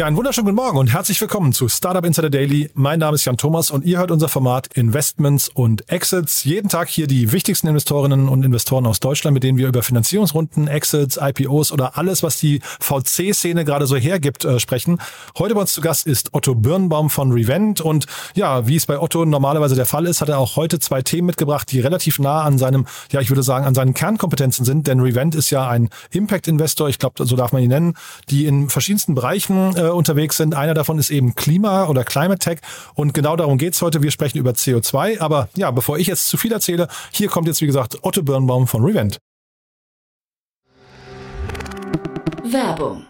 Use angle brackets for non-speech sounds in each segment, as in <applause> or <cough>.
Ja, einen wunderschönen guten Morgen und herzlich willkommen zu Startup Insider Daily. Mein Name ist Jan Thomas und ihr hört unser Format Investments und Exits. Jeden Tag hier die wichtigsten Investorinnen und Investoren aus Deutschland, mit denen wir über Finanzierungsrunden, Exits, IPOs oder alles, was die VC-Szene gerade so hergibt, äh, sprechen. Heute bei uns zu Gast ist Otto Birnbaum von Revent und ja, wie es bei Otto normalerweise der Fall ist, hat er auch heute zwei Themen mitgebracht, die relativ nah an seinem, ja, ich würde sagen, an seinen Kernkompetenzen sind, denn Revent ist ja ein Impact-Investor, ich glaube, so darf man ihn nennen, die in verschiedensten Bereichen äh, unterwegs sind. Einer davon ist eben Klima oder Climate Tech. Und genau darum geht's heute. Wir sprechen über CO2. Aber ja, bevor ich jetzt zu viel erzähle, hier kommt jetzt, wie gesagt, Otto Birnbaum von Revent. Werbung.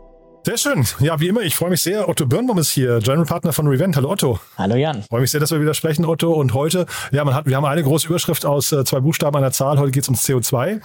Sehr schön. Ja, wie immer, ich freue mich sehr. Otto Birnbaum ist hier, General Partner von Revent. Hallo Otto. Hallo Jan. Freue mich sehr, dass wir wieder sprechen, Otto. Und heute, ja, man hat, wir haben eine große Überschrift aus äh, zwei Buchstaben einer Zahl. Heute geht es ums CO2.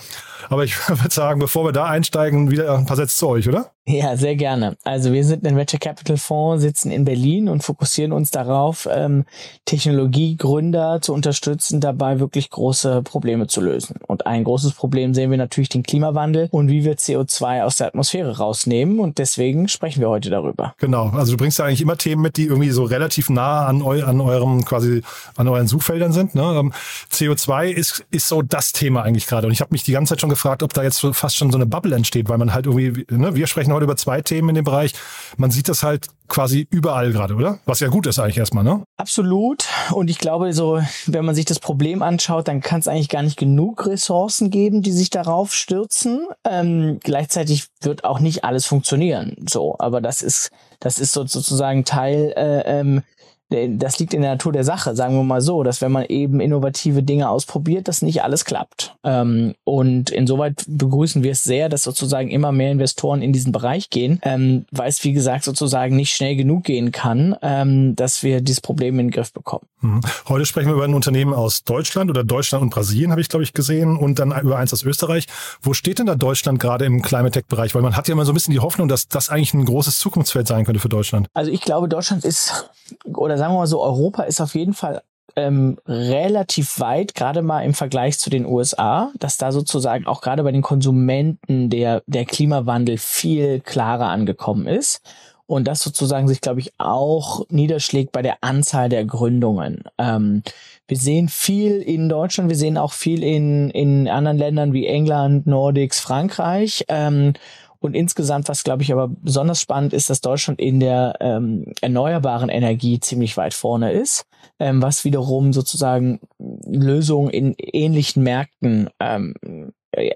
Aber ich <laughs> würde sagen, bevor wir da einsteigen, wieder ein paar Sätze zu euch, oder? Ja, sehr gerne. Also wir sind ein Venture Capital Fonds, sitzen in Berlin und fokussieren uns darauf, ähm, Technologiegründer zu unterstützen, dabei wirklich große Probleme zu lösen. Und ein großes Problem sehen wir natürlich den Klimawandel und wie wir CO2 aus der Atmosphäre rausnehmen. Und deswegen sprechen wir heute darüber. Genau. Also du bringst ja eigentlich immer Themen mit, die irgendwie so relativ nah an, eu an eurem quasi an euren Suchfeldern sind. Ne? Ähm, CO2 ist ist so das Thema eigentlich gerade. Und ich habe mich die ganze Zeit schon gefragt, ob da jetzt so fast schon so eine Bubble entsteht, weil man halt irgendwie, ne, wir sprechen heute über zwei Themen in dem Bereich. Man sieht das halt quasi überall gerade, oder? Was ja gut ist eigentlich erstmal, ne? Absolut. Und ich glaube, so, wenn man sich das Problem anschaut, dann kann es eigentlich gar nicht genug Ressourcen geben, die sich darauf stürzen. Ähm, gleichzeitig wird auch nicht alles funktionieren. So, aber das ist, das ist sozusagen Teil äh, ähm, das liegt in der Natur der Sache, sagen wir mal so, dass wenn man eben innovative Dinge ausprobiert, dass nicht alles klappt. Ähm, und insoweit begrüßen wir es sehr, dass sozusagen immer mehr Investoren in diesen Bereich gehen, ähm, weil es, wie gesagt, sozusagen nicht schnell genug gehen kann, ähm, dass wir dieses Problem in den Griff bekommen. Mhm. Heute sprechen wir über ein Unternehmen aus Deutschland oder Deutschland und Brasilien, habe ich, glaube ich, gesehen, und dann über eins aus Österreich. Wo steht denn da Deutschland gerade im Climate Tech-Bereich? Weil man hat ja immer so ein bisschen die Hoffnung, dass das eigentlich ein großes Zukunftsfeld sein könnte für Deutschland. Also ich glaube, Deutschland ist oder sagen wir mal so, Europa ist auf jeden Fall ähm, relativ weit, gerade mal im Vergleich zu den USA, dass da sozusagen auch gerade bei den Konsumenten der, der Klimawandel viel klarer angekommen ist. Und das sozusagen sich, glaube ich, auch niederschlägt bei der Anzahl der Gründungen. Ähm, wir sehen viel in Deutschland, wir sehen auch viel in, in anderen Ländern wie England, Nordics, Frankreich. Ähm, und insgesamt, was glaube ich aber besonders spannend ist, dass Deutschland in der ähm, erneuerbaren Energie ziemlich weit vorne ist, ähm, was wiederum sozusagen Lösungen in ähnlichen Märkten ähm,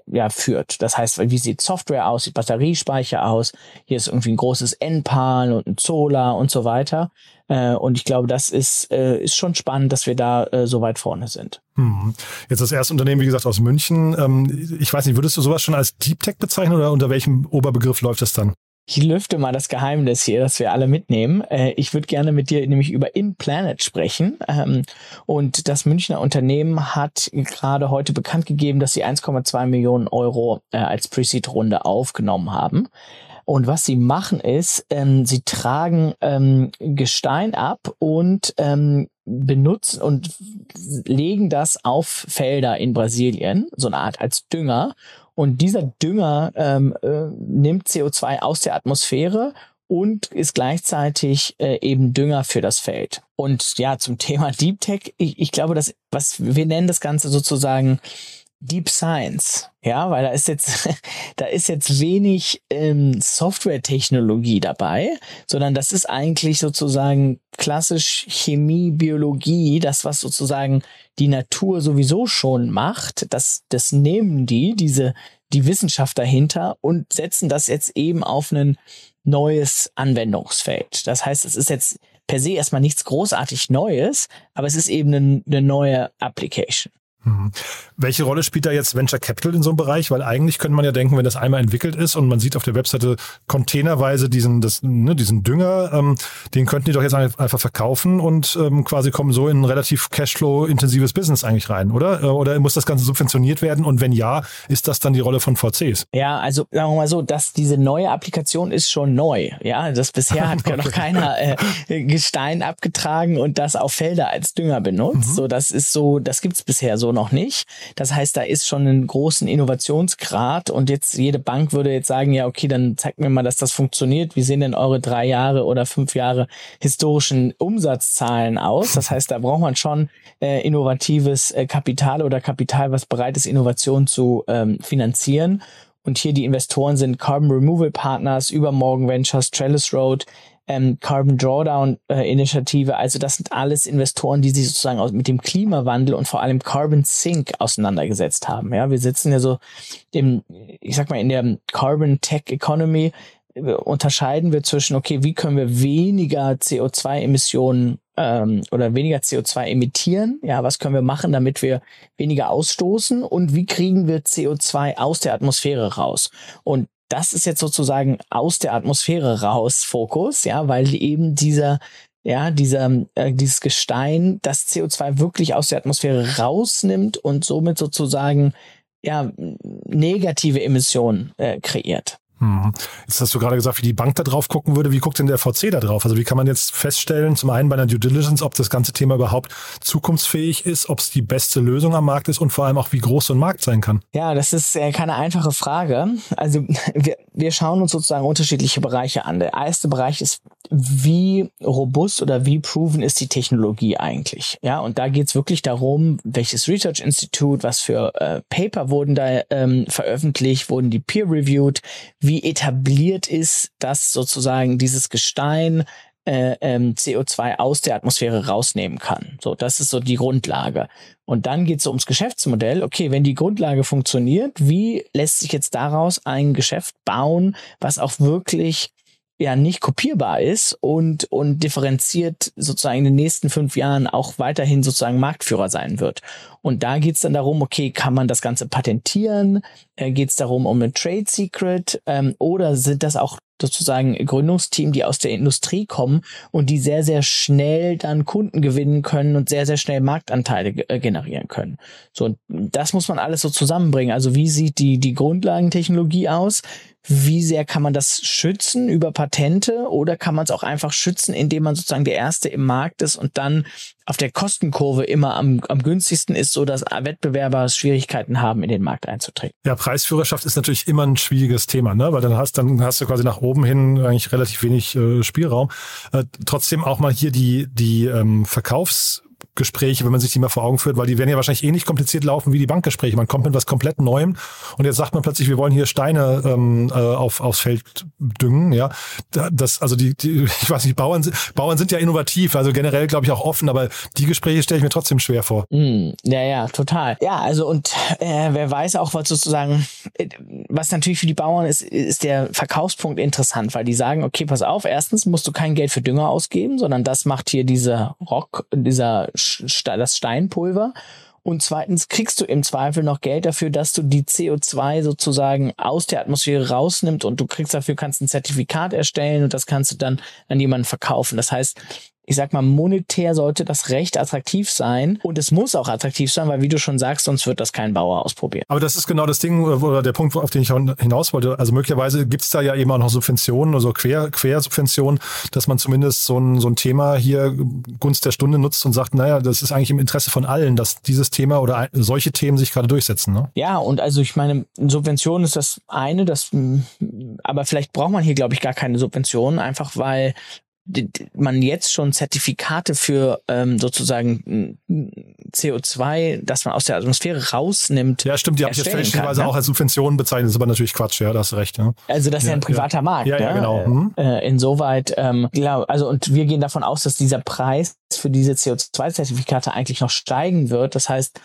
ja, führt. Das heißt, wie sieht Software aus, sieht Batteriespeicher aus, hier ist irgendwie ein großes N-Pan und ein Solar und so weiter. Äh, und ich glaube, das ist, äh, ist schon spannend, dass wir da äh, so weit vorne sind. Hm. Jetzt das erste Unternehmen, wie gesagt, aus München. Ähm, ich weiß nicht, würdest du sowas schon als Deep Tech bezeichnen oder unter welchem Oberbegriff läuft das dann? Ich lüfte mal das Geheimnis hier, das wir alle mitnehmen. Äh, ich würde gerne mit dir nämlich über InPlanet sprechen. Ähm, und das Münchner Unternehmen hat gerade heute bekannt gegeben, dass sie 1,2 Millionen Euro äh, als Pre-Seed-Runde aufgenommen haben. Und was sie machen ist, ähm, sie tragen ähm, Gestein ab und ähm, benutzen und legen das auf Felder in Brasilien, so eine Art als Dünger. Und dieser Dünger ähm, äh, nimmt CO2 aus der Atmosphäre und ist gleichzeitig äh, eben Dünger für das Feld. Und ja, zum Thema Deep Tech, ich, ich glaube, dass was wir nennen das Ganze sozusagen Deep Science, ja, weil da ist jetzt, <laughs> da ist jetzt wenig ähm, Software-Technologie dabei, sondern das ist eigentlich sozusagen klassisch Chemie, Biologie, das was sozusagen die Natur sowieso schon macht, das, das nehmen die, diese, die Wissenschaft dahinter und setzen das jetzt eben auf ein neues Anwendungsfeld. Das heißt, es ist jetzt per se erstmal nichts großartig Neues, aber es ist eben eine, eine neue Application. Mhm. Welche Rolle spielt da jetzt Venture Capital in so einem Bereich? Weil eigentlich könnte man ja denken, wenn das einmal entwickelt ist und man sieht auf der Webseite containerweise diesen, das, ne, diesen Dünger, ähm, den könnten die doch jetzt einfach verkaufen und ähm, quasi kommen so in ein relativ Cashflow-intensives Business eigentlich rein, oder? Äh, oder muss das Ganze subventioniert werden? Und wenn ja, ist das dann die Rolle von VCs? Ja, also sagen wir mal so, dass diese neue Applikation ist schon neu. Ja, das bisher hat <laughs> okay. noch keiner äh, Gestein abgetragen und das auf Felder als Dünger benutzt. Mhm. So, das ist so, das gibt's bisher so noch nicht. Das heißt, da ist schon ein großen Innovationsgrad und jetzt jede Bank würde jetzt sagen, ja, okay, dann zeigt mir mal, dass das funktioniert. Wie sehen denn eure drei Jahre oder fünf Jahre historischen Umsatzzahlen aus? Das heißt, da braucht man schon äh, innovatives äh, Kapital oder Kapital, was bereit ist, Innovation zu ähm, finanzieren. Und hier die Investoren sind Carbon Removal Partners, Übermorgen Ventures, Trellis Road, ähm, Carbon Drawdown äh, Initiative. Also das sind alles Investoren, die sich sozusagen aus, mit dem Klimawandel und vor allem Carbon Sink auseinandergesetzt haben. Ja, wir sitzen ja so im, ich sag mal, in der Carbon Tech Economy äh, unterscheiden wir zwischen, okay, wie können wir weniger CO2-Emissionen ähm, oder weniger CO2 emittieren? Ja, was können wir machen, damit wir weniger ausstoßen? Und wie kriegen wir CO2 aus der Atmosphäre raus? Und das ist jetzt sozusagen aus der Atmosphäre raus Fokus, ja, weil eben dieser ja, dieser, äh, dieses Gestein das CO2 wirklich aus der Atmosphäre rausnimmt und somit sozusagen ja negative Emissionen äh, kreiert. Hm. Jetzt hast du gerade gesagt, wie die Bank da drauf gucken würde. Wie guckt denn der VC da drauf? Also wie kann man jetzt feststellen, zum einen bei einer Due Diligence, ob das ganze Thema überhaupt zukunftsfähig ist, ob es die beste Lösung am Markt ist und vor allem auch, wie groß so ein Markt sein kann? Ja, das ist äh, keine einfache Frage. Also wir, wir schauen uns sozusagen unterschiedliche Bereiche an. Der erste Bereich ist, wie robust oder wie proven ist die Technologie eigentlich? Ja, und da geht es wirklich darum, welches Research Institute, was für äh, Paper wurden da ähm, veröffentlicht, wurden die peer-reviewed, wie etabliert ist, dass sozusagen dieses Gestein äh, ähm, CO2 aus der Atmosphäre rausnehmen kann. So, das ist so die Grundlage. Und dann geht es so ums Geschäftsmodell. Okay, wenn die Grundlage funktioniert, wie lässt sich jetzt daraus ein Geschäft bauen, was auch wirklich ja nicht kopierbar ist und, und differenziert sozusagen in den nächsten fünf Jahren auch weiterhin sozusagen Marktführer sein wird. Und da geht's dann darum, okay, kann man das Ganze patentieren? Äh, geht's darum um ein Trade Secret? Ähm, oder sind das auch sozusagen Gründungsteam, die aus der Industrie kommen und die sehr, sehr schnell dann Kunden gewinnen können und sehr, sehr schnell Marktanteile äh, generieren können. So, das muss man alles so zusammenbringen. Also wie sieht die, die Grundlagentechnologie aus? Wie sehr kann man das schützen über Patente oder kann man es auch einfach schützen, indem man sozusagen der Erste im Markt ist und dann auf der Kostenkurve immer am, am günstigsten ist, so dass Wettbewerber Schwierigkeiten haben, in den Markt einzutreten. Ja, Preisführerschaft ist natürlich immer ein schwieriges Thema, ne? weil dann hast, dann hast du quasi nach oben hin eigentlich relativ wenig äh, Spielraum. Äh, trotzdem auch mal hier die, die ähm, Verkaufs Gespräche, wenn man sich die mal vor Augen führt, weil die werden ja wahrscheinlich ähnlich kompliziert laufen wie die Bankgespräche. Man kommt mit was komplett Neuem und jetzt sagt man plötzlich, wir wollen hier Steine ähm, äh, auf, aufs Feld düngen. Ja, das also die, die <laughs> ich weiß nicht, Bauern Bauern sind ja innovativ, also generell glaube ich auch offen, aber die Gespräche stelle ich mir trotzdem schwer vor. Mm, ja, ja, total. Ja, also und äh, wer weiß auch, was sozusagen, äh, was natürlich für die Bauern ist, ist der Verkaufspunkt interessant, weil die sagen, okay, pass auf, erstens musst du kein Geld für Dünger ausgeben, sondern das macht hier dieser Rock, dieser das Steinpulver. Und zweitens kriegst du im Zweifel noch Geld dafür, dass du die CO2 sozusagen aus der Atmosphäre rausnimmst und du kriegst dafür, kannst ein Zertifikat erstellen und das kannst du dann an jemanden verkaufen. Das heißt, ich sag mal, monetär sollte das recht attraktiv sein und es muss auch attraktiv sein, weil wie du schon sagst, sonst wird das kein Bauer ausprobieren. Aber das ist genau das Ding oder der Punkt, auf den ich hinaus wollte. Also möglicherweise gibt es da ja eben auch noch Subventionen, also Quer, Quersubventionen, dass man zumindest so ein, so ein Thema hier Gunst der Stunde nutzt und sagt, naja, das ist eigentlich im Interesse von allen, dass dieses Thema oder solche Themen sich gerade durchsetzen. Ne? Ja, und also ich meine, Subvention ist das eine, das, aber vielleicht braucht man hier, glaube ich, gar keine Subventionen, einfach weil man jetzt schon Zertifikate für ähm, sozusagen CO2, das man aus der Atmosphäre rausnimmt. Ja, stimmt, die habe ich jetzt fälschlicherweise ne? auch als Subventionen bezeichnet, das ist aber natürlich Quatsch, ja, da hast du recht. Ja. Also das ist ja, ja ein privater ja. Markt. Ja, ja, ne? genau. Mhm. Äh, insoweit, ähm, glaub, also und wir gehen davon aus, dass dieser Preis für diese CO2-Zertifikate eigentlich noch steigen wird. Das heißt,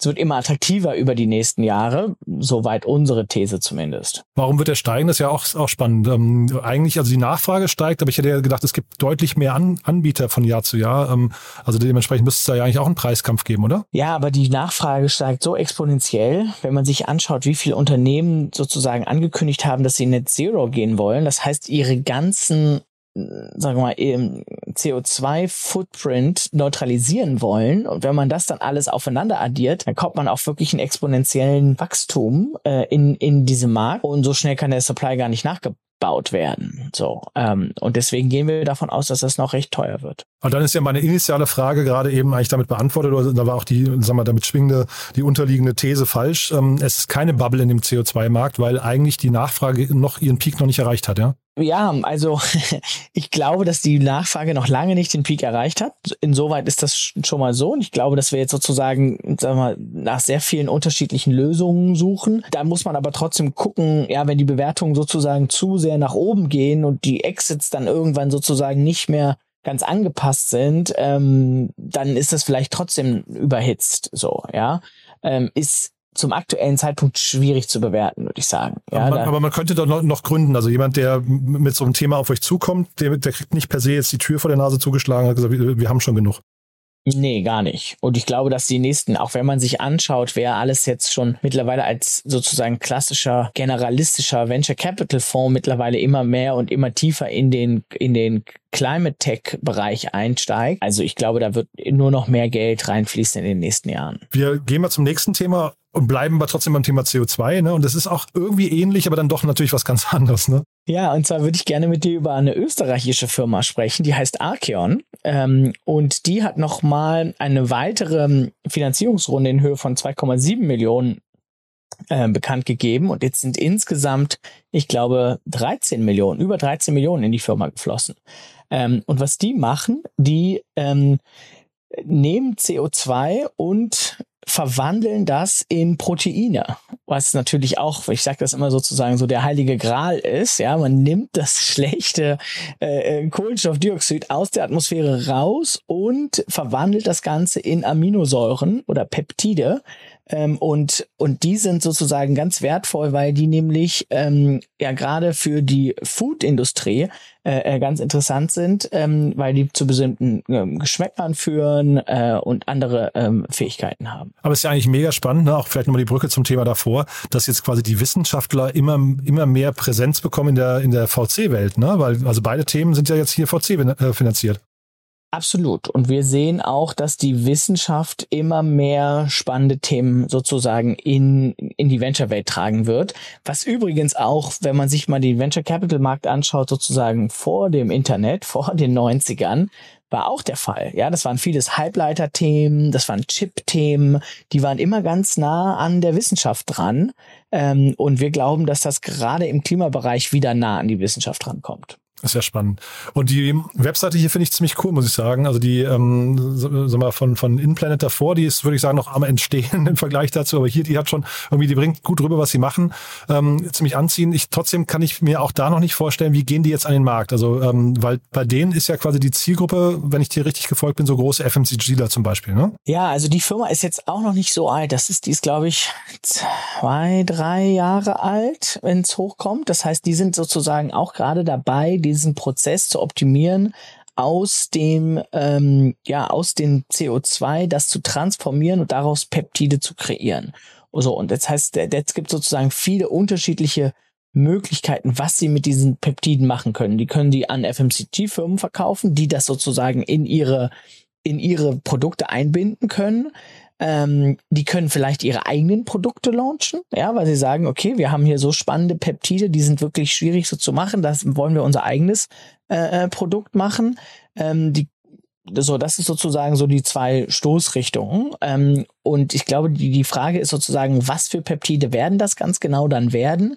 es wird immer attraktiver über die nächsten Jahre, soweit unsere These zumindest. Warum wird er steigen? Das ist ja auch, auch spannend. Ähm, eigentlich, also die Nachfrage steigt, aber ich hätte ja gedacht, es gibt deutlich mehr An Anbieter von Jahr zu Jahr. Ähm, also dementsprechend müsste es da ja eigentlich auch einen Preiskampf geben, oder? Ja, aber die Nachfrage steigt so exponentiell, wenn man sich anschaut, wie viele Unternehmen sozusagen angekündigt haben, dass sie Net Zero gehen wollen. Das heißt, ihre ganzen sagen wir mal, CO2-Footprint neutralisieren wollen. Und wenn man das dann alles aufeinander addiert, dann kommt man auf wirklich einen exponentiellen Wachstum äh, in, in diesem Markt. Und so schnell kann der Supply gar nicht nachgebaut werden. So. Ähm, und deswegen gehen wir davon aus, dass das noch recht teuer wird. Und dann ist ja meine initiale Frage gerade eben eigentlich damit beantwortet, oder da war auch die, sagen wir, damit schwingende, die unterliegende These falsch. Ähm, es ist keine Bubble in dem CO2-Markt, weil eigentlich die Nachfrage noch ihren Peak noch nicht erreicht hat, ja? Ja, also <laughs> ich glaube, dass die Nachfrage noch lange nicht den Peak erreicht hat. Insoweit ist das schon mal so. Und ich glaube, dass wir jetzt sozusagen sagen wir, nach sehr vielen unterschiedlichen Lösungen suchen. Da muss man aber trotzdem gucken, ja, wenn die Bewertungen sozusagen zu sehr nach oben gehen und die Exits dann irgendwann sozusagen nicht mehr ganz angepasst sind, ähm, dann ist das vielleicht trotzdem überhitzt. So, ja, ähm, ist zum aktuellen Zeitpunkt schwierig zu bewerten, würde ich sagen. Ja, aber, man, aber, man, könnte doch noch, noch, gründen. Also jemand, der mit so einem Thema auf euch zukommt, der, der kriegt nicht per se jetzt die Tür vor der Nase zugeschlagen und hat gesagt, wir, wir haben schon genug. Nee, gar nicht. Und ich glaube, dass die nächsten, auch wenn man sich anschaut, wer alles jetzt schon mittlerweile als sozusagen klassischer generalistischer Venture Capital Fonds mittlerweile immer mehr und immer tiefer in den, in den Climate Tech Bereich einsteigt. Also ich glaube, da wird nur noch mehr Geld reinfließen in den nächsten Jahren. Wir gehen mal zum nächsten Thema und bleiben aber trotzdem beim Thema CO2, ne? Und das ist auch irgendwie ähnlich, aber dann doch natürlich was ganz anderes, ne? Ja, und zwar würde ich gerne mit dir über eine österreichische Firma sprechen, die heißt Archeon. Ähm, und die hat nochmal eine weitere Finanzierungsrunde in Höhe von 2,7 Millionen äh, bekannt gegeben. Und jetzt sind insgesamt, ich glaube, 13 Millionen, über 13 Millionen in die Firma geflossen. Ähm, und was die machen, die ähm, nehmen CO2 und verwandeln das in Proteine, was natürlich auch, ich sage das immer sozusagen so der heilige Gral ist. Ja, man nimmt das <laughs> schlechte äh, Kohlenstoffdioxid aus der Atmosphäre raus und verwandelt das Ganze in Aminosäuren oder Peptide, ähm, und, und die sind sozusagen ganz wertvoll, weil die nämlich ähm, ja gerade für die Food-Industrie äh, äh, ganz interessant sind, ähm, weil die zu bestimmten ähm, Geschmäckern führen äh, und andere ähm, Fähigkeiten haben. Aber es ist ja eigentlich mega spannend, ne? auch vielleicht nochmal die Brücke zum Thema davor, dass jetzt quasi die Wissenschaftler immer, immer mehr Präsenz bekommen in der, in der VC-Welt, ne? weil also beide Themen sind ja jetzt hier VC äh, finanziert. Absolut. Und wir sehen auch, dass die Wissenschaft immer mehr spannende Themen sozusagen in, in die Venture-Welt tragen wird. Was übrigens auch, wenn man sich mal den Venture-Capital-Markt anschaut, sozusagen vor dem Internet, vor den 90ern, war auch der Fall. Ja, das waren vieles Halbleiter-Themen, das waren Chip-Themen, die waren immer ganz nah an der Wissenschaft dran. Ähm, und wir glauben, dass das gerade im Klimabereich wieder nah an die Wissenschaft rankommt. Sehr spannend. Und die Webseite hier finde ich ziemlich cool, muss ich sagen. Also die, ähm, sag mal, von, von InPlanet davor, die ist, würde ich sagen, noch am Entstehen <laughs> im Vergleich dazu. Aber hier, die hat schon irgendwie, die bringt gut rüber, was sie machen. Ähm, ziemlich anziehen. Ich, trotzdem kann ich mir auch da noch nicht vorstellen, wie gehen die jetzt an den Markt. Also, ähm, weil bei denen ist ja quasi die Zielgruppe, wenn ich dir richtig gefolgt bin, so große FMCGler zum Beispiel, ne? Ja, also die Firma ist jetzt auch noch nicht so alt. Das ist, die ist, glaube ich, zwei, drei Jahre alt, wenn es hochkommt. Das heißt, die sind sozusagen auch gerade dabei, die diesen Prozess zu optimieren, aus dem, ähm, ja, aus dem CO2 das zu transformieren und daraus Peptide zu kreieren. So, und das heißt, jetzt gibt sozusagen viele unterschiedliche Möglichkeiten, was sie mit diesen Peptiden machen können. Die können die an FMCG-Firmen verkaufen, die das sozusagen in ihre in ihre Produkte einbinden können. Ähm, die können vielleicht ihre eigenen Produkte launchen, ja, weil sie sagen, okay, wir haben hier so spannende Peptide, die sind wirklich schwierig so zu machen, das wollen wir unser eigenes äh, äh Produkt machen. Ähm, die so, das ist sozusagen so die zwei Stoßrichtungen. Ähm, und ich glaube, die, die Frage ist sozusagen, was für Peptide werden das ganz genau dann werden?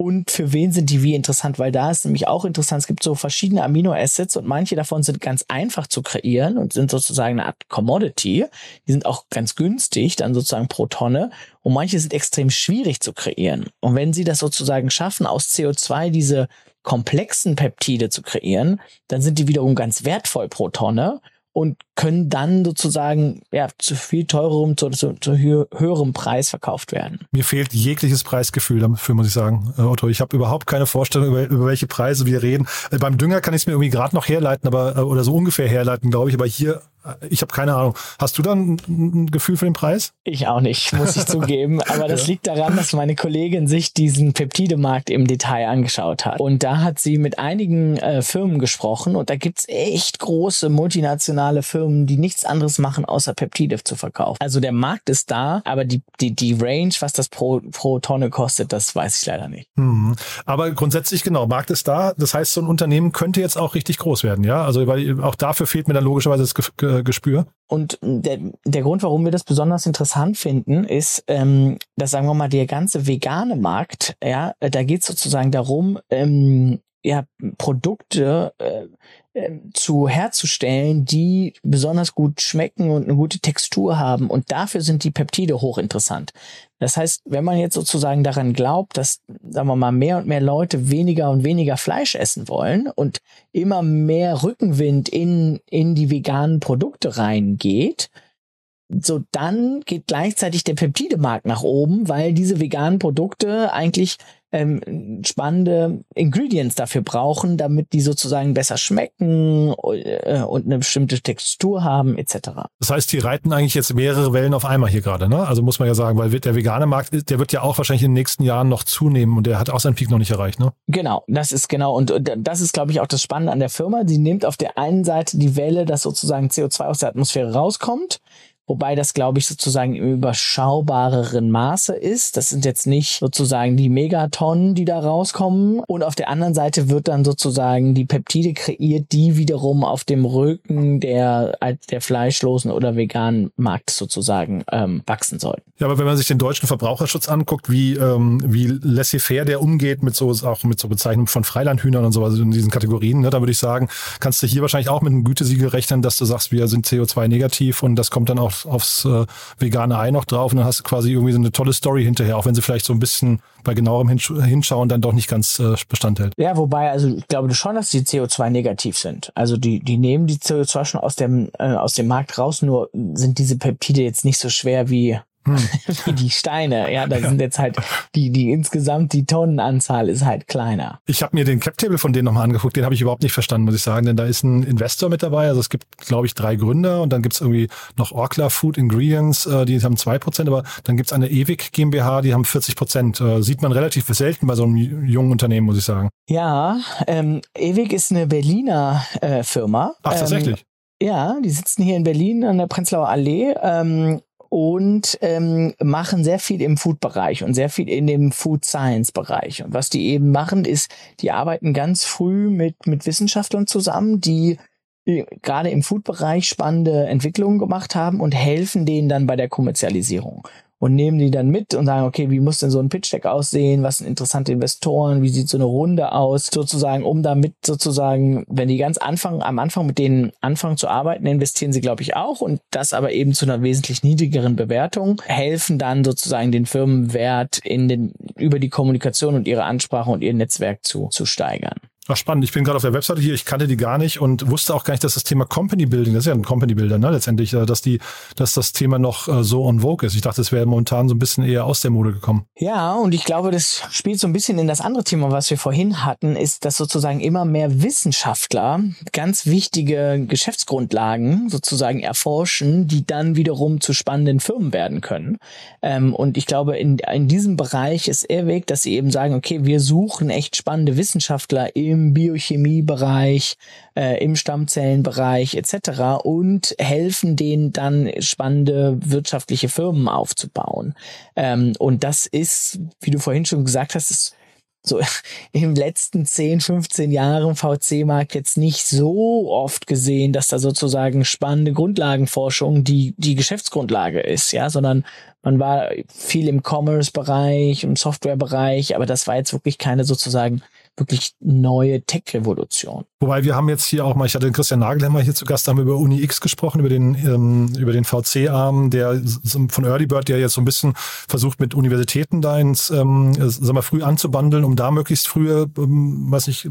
Und für wen sind die wie interessant, weil da ist nämlich auch interessant, es gibt so verschiedene Aminoacids und manche davon sind ganz einfach zu kreieren und sind sozusagen eine Art Commodity. Die sind auch ganz günstig, dann sozusagen pro Tonne und manche sind extrem schwierig zu kreieren. Und wenn sie das sozusagen schaffen, aus CO2 diese komplexen Peptide zu kreieren, dann sind die wiederum ganz wertvoll pro Tonne und können dann sozusagen ja zu viel teurerem, zu, zu, zu höherem Preis verkauft werden. Mir fehlt jegliches Preisgefühl dafür, muss ich sagen, äh, Otto. Ich habe überhaupt keine Vorstellung, über, über welche Preise wir reden. Äh, beim Dünger kann ich es mir irgendwie gerade noch herleiten, aber äh, oder so ungefähr herleiten, glaube ich. Aber hier ich habe keine Ahnung. Hast du dann ein Gefühl für den Preis? Ich auch nicht, muss ich <laughs> zugeben. Aber das liegt daran, dass meine Kollegin sich diesen Peptidemarkt im Detail angeschaut hat. Und da hat sie mit einigen äh, Firmen gesprochen und da gibt's echt große multinationale Firmen, die nichts anderes machen, außer Peptide zu verkaufen. Also der Markt ist da, aber die, die, die Range, was das pro, pro Tonne kostet, das weiß ich leider nicht. Mhm. Aber grundsätzlich genau, Markt ist da. Das heißt, so ein Unternehmen könnte jetzt auch richtig groß werden, ja? Also weil auch dafür fehlt mir dann logischerweise das Ge äh, Gespür. Und der, der Grund, warum wir das besonders interessant finden, ist, ähm, dass sagen wir mal, der ganze vegane Markt, ja, da geht es sozusagen darum, ähm, ja, Produkte äh, äh, zu herzustellen, die besonders gut schmecken und eine gute Textur haben. Und dafür sind die Peptide hochinteressant. Das heißt, wenn man jetzt sozusagen daran glaubt, dass, sagen wir mal, mehr und mehr Leute weniger und weniger Fleisch essen wollen und immer mehr Rückenwind in, in die veganen Produkte reingeht, so dann geht gleichzeitig der Peptidemarkt nach oben, weil diese veganen Produkte eigentlich ähm, spannende Ingredients dafür brauchen, damit die sozusagen besser schmecken äh, und eine bestimmte Textur haben etc. Das heißt, die reiten eigentlich jetzt mehrere Wellen auf einmal hier gerade, ne? Also muss man ja sagen, weil der vegane Markt, der wird ja auch wahrscheinlich in den nächsten Jahren noch zunehmen und der hat auch seinen Peak noch nicht erreicht, ne? Genau, das ist genau und das ist, glaube ich, auch das Spannende an der Firma. Sie nimmt auf der einen Seite die Welle, dass sozusagen CO2 aus der Atmosphäre rauskommt wobei das, glaube ich, sozusagen im überschaubareren Maße ist. Das sind jetzt nicht sozusagen die Megatonnen, die da rauskommen. Und auf der anderen Seite wird dann sozusagen die Peptide kreiert, die wiederum auf dem Rücken der, der fleischlosen oder veganen Markt sozusagen ähm, wachsen sollten. Ja, aber wenn man sich den deutschen Verbraucherschutz anguckt, wie, ähm, wie laissez-faire der umgeht mit so, auch mit so Bezeichnungen von Freilandhühnern und so, also in diesen Kategorien, ne, da würde ich sagen, kannst du hier wahrscheinlich auch mit einem Gütesiegel rechnen, dass du sagst, wir sind CO2 negativ und das kommt dann auch aufs äh, vegane Ei noch drauf und dann hast du quasi irgendwie so eine tolle Story hinterher, auch wenn sie vielleicht so ein bisschen bei genauerem Hinsch Hinschauen dann doch nicht ganz äh, Bestand hält. Ja, wobei, also ich glaube schon, dass die CO2 negativ sind. Also die, die nehmen die CO2 schon aus dem, äh, aus dem Markt raus, nur sind diese Peptide jetzt nicht so schwer wie hm. <laughs> wie die Steine. Ja, da ja. sind jetzt halt die, die insgesamt die Tonnenanzahl ist halt kleiner. Ich habe mir den Cap-Table von denen nochmal angeguckt, den habe ich überhaupt nicht verstanden, muss ich sagen, denn da ist ein Investor mit dabei. Also es gibt, glaube ich, drei Gründer und dann gibt's irgendwie noch Orkla Food Ingredients, äh, die haben zwei Prozent, aber dann gibt's eine Ewig GmbH, die haben 40 Prozent. Äh, sieht man relativ selten bei so einem jungen Unternehmen, muss ich sagen. Ja, ähm, Ewig ist eine Berliner äh, Firma. Ach, tatsächlich? Ähm, ja, die sitzen hier in Berlin an der Prenzlauer Allee ähm, und ähm, machen sehr viel im Food-Bereich und sehr viel in dem Food-Science-Bereich. Und was die eben machen, ist, die arbeiten ganz früh mit, mit Wissenschaftlern zusammen, die äh, gerade im Food-Bereich spannende Entwicklungen gemacht haben und helfen denen dann bei der Kommerzialisierung und nehmen die dann mit und sagen, okay, wie muss denn so ein Pitch Deck aussehen? Was sind interessante Investoren? Wie sieht so eine Runde aus? Sozusagen, um damit sozusagen, wenn die ganz anfangen, am Anfang mit denen anfangen zu arbeiten, investieren sie, glaube ich, auch und das aber eben zu einer wesentlich niedrigeren Bewertung, helfen dann sozusagen den Firmenwert in den, über die Kommunikation und ihre Ansprache und ihr Netzwerk zu, zu steigern. Ach, spannend. Ich bin gerade auf der Webseite hier, ich kannte die gar nicht und wusste auch gar nicht, dass das Thema Company Building, das ist ja ein Company Builder, ne, letztendlich, äh, dass die, dass das Thema noch äh, so on vogue ist. Ich dachte, es wäre momentan so ein bisschen eher aus der Mode gekommen. Ja, und ich glaube, das spielt so ein bisschen in das andere Thema, was wir vorhin hatten, ist, dass sozusagen immer mehr Wissenschaftler ganz wichtige Geschäftsgrundlagen sozusagen erforschen, die dann wiederum zu spannenden Firmen werden können. Ähm, und ich glaube, in, in diesem Bereich ist er weg, dass sie eben sagen, okay, wir suchen echt spannende Wissenschaftler im im Biochemiebereich, äh, im Stammzellenbereich etc. und helfen denen dann spannende wirtschaftliche Firmen aufzubauen. Ähm, und das ist, wie du vorhin schon gesagt hast, ist so <laughs> im letzten 10, 15 Jahren VC-Markt jetzt nicht so oft gesehen, dass da sozusagen spannende Grundlagenforschung die, die Geschäftsgrundlage ist, ja, sondern man war viel im Commerce-Bereich, im Software-Bereich, aber das war jetzt wirklich keine sozusagen wirklich neue Tech-Revolution. Wobei wir haben jetzt hier auch mal, ich hatte den Christian Nagelhemmer hier zu Gast, haben wir über Uni X gesprochen, über den, ähm, über den VC-Arm, der von Early Bird, der jetzt so ein bisschen versucht, mit Universitäten da ins, ähm, sag mal, früh anzubandeln, um da möglichst frühe, ähm, weiß nicht,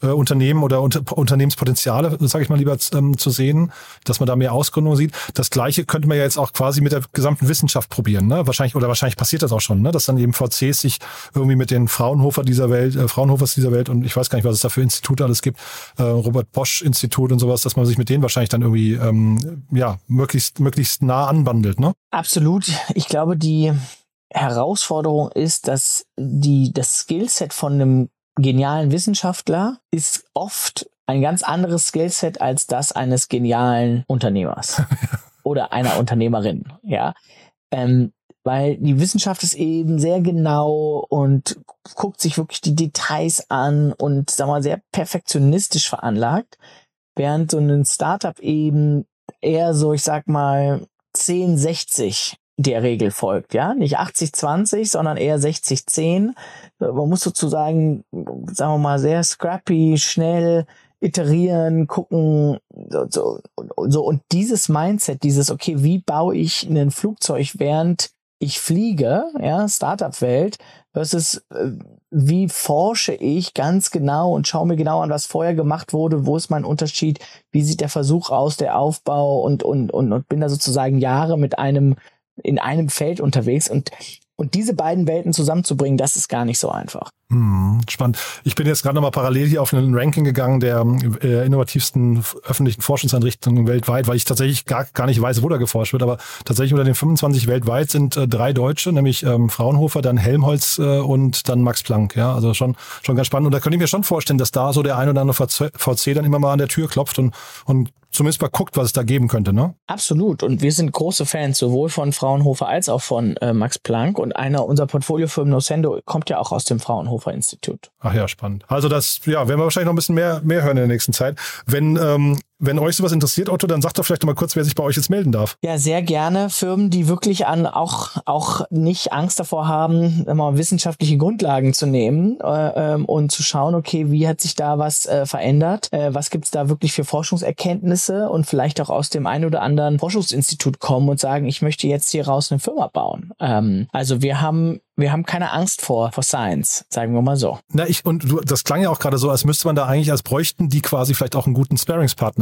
äh, Unternehmen oder unter, Unternehmenspotenziale, sage ich mal lieber, ähm, zu sehen, dass man da mehr Ausgründung sieht. Das Gleiche könnte man ja jetzt auch quasi mit der gesamten Wissenschaft probieren, ne? Wahrscheinlich, oder wahrscheinlich passiert das auch schon, ne? Dass dann eben VCs sich irgendwie mit den Fraunhofer dieser Welt, äh, Fraunhofers dieser Welt und ich weiß gar nicht, was es da für Institute alles gibt, äh, Robert Bosch Institut und sowas, dass man sich mit denen wahrscheinlich dann irgendwie ähm, ja möglichst möglichst nah anbandelt, ne? Absolut. Ich glaube, die Herausforderung ist, dass die das Skillset von einem genialen Wissenschaftler ist oft ein ganz anderes Skillset als das eines genialen Unternehmers <laughs> oder einer Unternehmerin. Ja, ähm, weil die Wissenschaft ist eben sehr genau und guckt sich wirklich die Details an und sag mal sehr perfektionistisch veranlagt, während so ein Startup eben eher so, ich sag mal 10 60 der Regel folgt, ja, nicht 80 20, sondern eher 60 10. Man muss sozusagen, sagen wir mal, sehr scrappy, schnell iterieren, gucken, so, so, so. Und dieses Mindset, dieses, okay, wie baue ich ein Flugzeug, während ich fliege, ja, Startup-Welt, versus äh, wie forsche ich ganz genau und schaue mir genau an, was vorher gemacht wurde, wo ist mein Unterschied, wie sieht der Versuch aus, der Aufbau und, und, und, und bin da sozusagen Jahre mit einem in einem Feld unterwegs und und diese beiden Welten zusammenzubringen, das ist gar nicht so einfach. Hm, spannend. Ich bin jetzt gerade nochmal parallel hier auf ein Ranking gegangen der äh, innovativsten öffentlichen Forschungseinrichtungen weltweit, weil ich tatsächlich gar, gar nicht weiß, wo da geforscht wird. Aber tatsächlich unter den 25 weltweit sind äh, drei Deutsche, nämlich ähm, Fraunhofer, dann Helmholtz äh, und dann Max Planck. Ja, also schon, schon ganz spannend. Und da könnte ich mir schon vorstellen, dass da so der ein oder andere VC dann immer mal an der Tür klopft und, und zumindest mal guckt, was es da geben könnte, ne? Absolut. Und wir sind große Fans sowohl von Fraunhofer als auch von äh, Max Planck. Und einer unserer Portfoliofirmen Nocendo kommt ja auch aus dem Fraunhofer Institut. Ach ja, spannend. Also das, ja, werden wir wahrscheinlich noch ein bisschen mehr, mehr hören in der nächsten Zeit. Wenn ähm, wenn euch sowas interessiert, Otto, dann sagt doch vielleicht mal kurz, wer sich bei euch jetzt melden darf. Ja, sehr gerne. Firmen, die wirklich an auch, auch nicht Angst davor haben, immer wissenschaftliche Grundlagen zu nehmen äh, ähm, und zu schauen, okay, wie hat sich da was äh, verändert? Äh, was gibt's da wirklich für Forschungserkenntnisse und vielleicht auch aus dem einen oder anderen Forschungsinstitut kommen und sagen, ich möchte jetzt hier raus eine Firma bauen. Ähm, also wir haben wir haben keine Angst vor, vor Science, sagen wir mal so. Na, ich, und du, das klang ja auch gerade so, als müsste man da eigentlich, als bräuchten die quasi vielleicht auch einen guten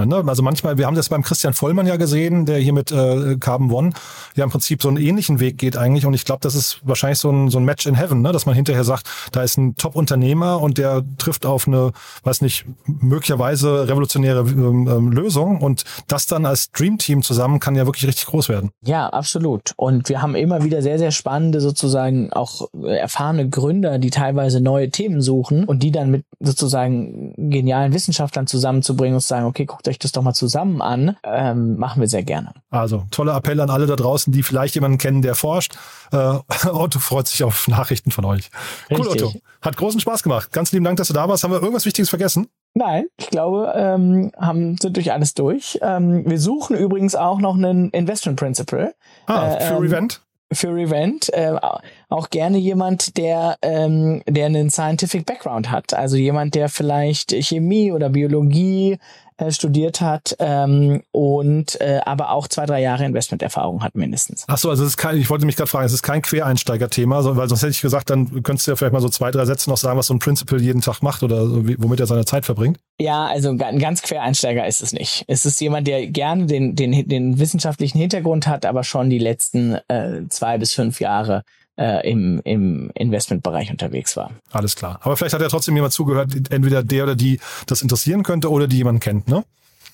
Ne? Also manchmal, wir haben das beim Christian Vollmann ja gesehen, der hier mit äh, Carbon One ja im Prinzip so einen ähnlichen Weg geht eigentlich. Und ich glaube, das ist wahrscheinlich so ein, so ein Match in Heaven, ne? dass man hinterher sagt, da ist ein Top-Unternehmer und der trifft auf eine, weiß nicht, möglicherweise revolutionäre ähm, ähm, Lösung. Und das dann als Dream-Team zusammen kann ja wirklich richtig groß werden. Ja, absolut. Und wir haben immer wieder sehr, sehr spannende sozusagen auch auch erfahrene Gründer, die teilweise neue Themen suchen und die dann mit sozusagen genialen Wissenschaftlern zusammenzubringen und zu sagen, okay, guckt euch das doch mal zusammen an, ähm, machen wir sehr gerne. Also tolle Appell an alle da draußen, die vielleicht jemanden kennen, der forscht. Äh, <laughs> Otto freut sich auf Nachrichten von euch. Richtig. Cool, Otto. Hat großen Spaß gemacht. Ganz lieben Dank, dass du da warst. Haben wir irgendwas Wichtiges vergessen? Nein, ich glaube, ähm, haben, sind durch alles durch. Ähm, wir suchen übrigens auch noch einen Investment Principle. Ah, für ähm, Event? für Event äh, auch gerne jemand, der ähm, der einen scientific Background hat, also jemand, der vielleicht Chemie oder Biologie äh, studiert hat ähm, und äh, aber auch zwei, drei Jahre Investmenterfahrung hat mindestens. Ach so, also es ist kein, ich wollte mich gerade fragen, es ist kein Quereinsteiger-Thema, weil sonst hätte ich gesagt, dann könntest du ja vielleicht mal so zwei, drei Sätze noch sagen, was so ein Principal jeden Tag macht oder so, womit er seine Zeit verbringt. Ja, also ein ganz Quereinsteiger ist es nicht. Es ist jemand, der gerne den, den, den wissenschaftlichen Hintergrund hat, aber schon die letzten äh, zwei bis fünf Jahre äh, im, im Investmentbereich unterwegs war. Alles klar. Aber vielleicht hat ja trotzdem jemand zugehört, entweder der oder die das interessieren könnte oder die jemand kennt, ne?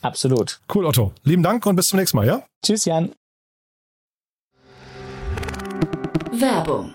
Absolut. Cool, Otto. Lieben Dank und bis zum nächsten Mal, ja? Tschüss, Jan. Werbung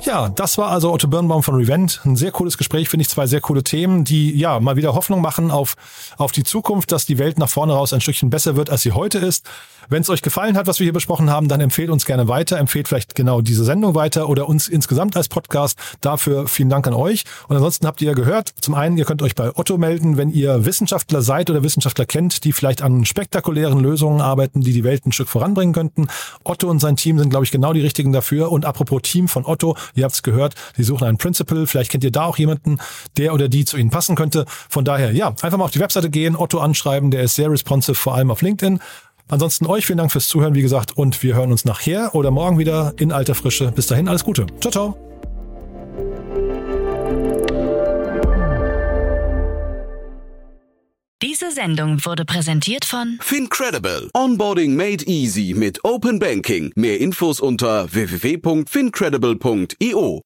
Ja, das war also Otto Birnbaum von Revent. Ein sehr cooles Gespräch, finde ich. Zwei sehr coole Themen, die ja mal wieder Hoffnung machen auf, auf die Zukunft, dass die Welt nach vorne raus ein Stückchen besser wird, als sie heute ist. Wenn es euch gefallen hat, was wir hier besprochen haben, dann empfehlt uns gerne weiter. Empfehlt vielleicht genau diese Sendung weiter oder uns insgesamt als Podcast. Dafür vielen Dank an euch. Und ansonsten habt ihr ja gehört, zum einen, ihr könnt euch bei Otto melden, wenn ihr Wissenschaftler seid oder Wissenschaftler kennt, die vielleicht an spektakulären Lösungen arbeiten, die die Welt ein Stück voranbringen könnten. Otto und sein Team sind, glaube ich, genau die richtigen dafür. Und apropos Team von Otto, Ihr habt es gehört, sie suchen einen Principal. Vielleicht kennt ihr da auch jemanden, der oder die zu ihnen passen könnte. Von daher, ja, einfach mal auf die Webseite gehen, Otto anschreiben. Der ist sehr responsive, vor allem auf LinkedIn. Ansonsten euch vielen Dank fürs Zuhören, wie gesagt, und wir hören uns nachher oder morgen wieder in alter Frische. Bis dahin, alles Gute. Ciao, ciao. Diese Sendung wurde präsentiert von Fincredible. Onboarding made easy mit Open Banking. Mehr Infos unter www.fincredible.io.